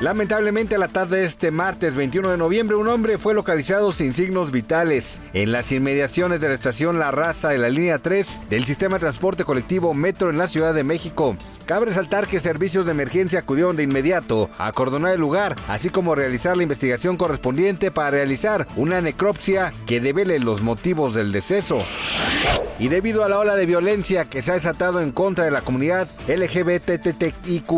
Lamentablemente a la tarde de este martes 21 de noviembre un hombre fue localizado sin signos vitales en las inmediaciones de la estación La Raza de la línea 3 del sistema de transporte colectivo Metro en la Ciudad de México. Cabe resaltar que servicios de emergencia acudieron de inmediato a acordonar el lugar, así como realizar la investigación correspondiente para realizar una necropsia que devele los motivos del deceso. Y debido a la ola de violencia que se ha desatado en contra de la comunidad LGBTTIQ+,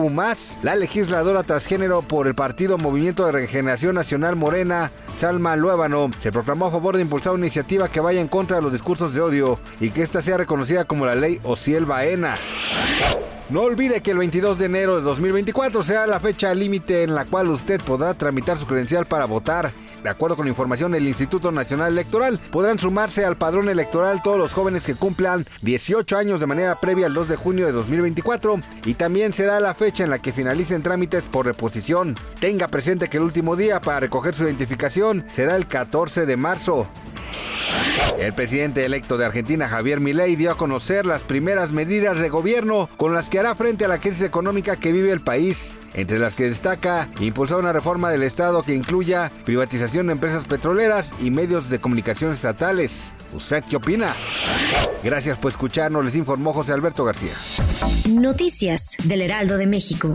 la legisladora transgénero por el partido Movimiento de Regeneración Nacional Morena, Salma Luébano, se proclamó a favor de impulsar una iniciativa que vaya en contra de los discursos de odio y que esta sea reconocida como la ley Ociel Baena. No olvide que el 22 de enero de 2024 será la fecha límite en la cual usted podrá tramitar su credencial para votar. De acuerdo con la información del Instituto Nacional Electoral, podrán sumarse al padrón electoral todos los jóvenes que cumplan 18 años de manera previa al 2 de junio de 2024 y también será la fecha en la que finalicen trámites por reposición. Tenga presente que el último día para recoger su identificación será el 14 de marzo. El presidente electo de Argentina, Javier Milei, dio a conocer las primeras medidas de gobierno con las que hará frente a la crisis económica que vive el país, entre las que destaca impulsar una reforma del Estado que incluya privatización de empresas petroleras y medios de comunicación estatales. ¿Usted qué opina? Gracias por escucharnos, les informó José Alberto García. Noticias del Heraldo de México.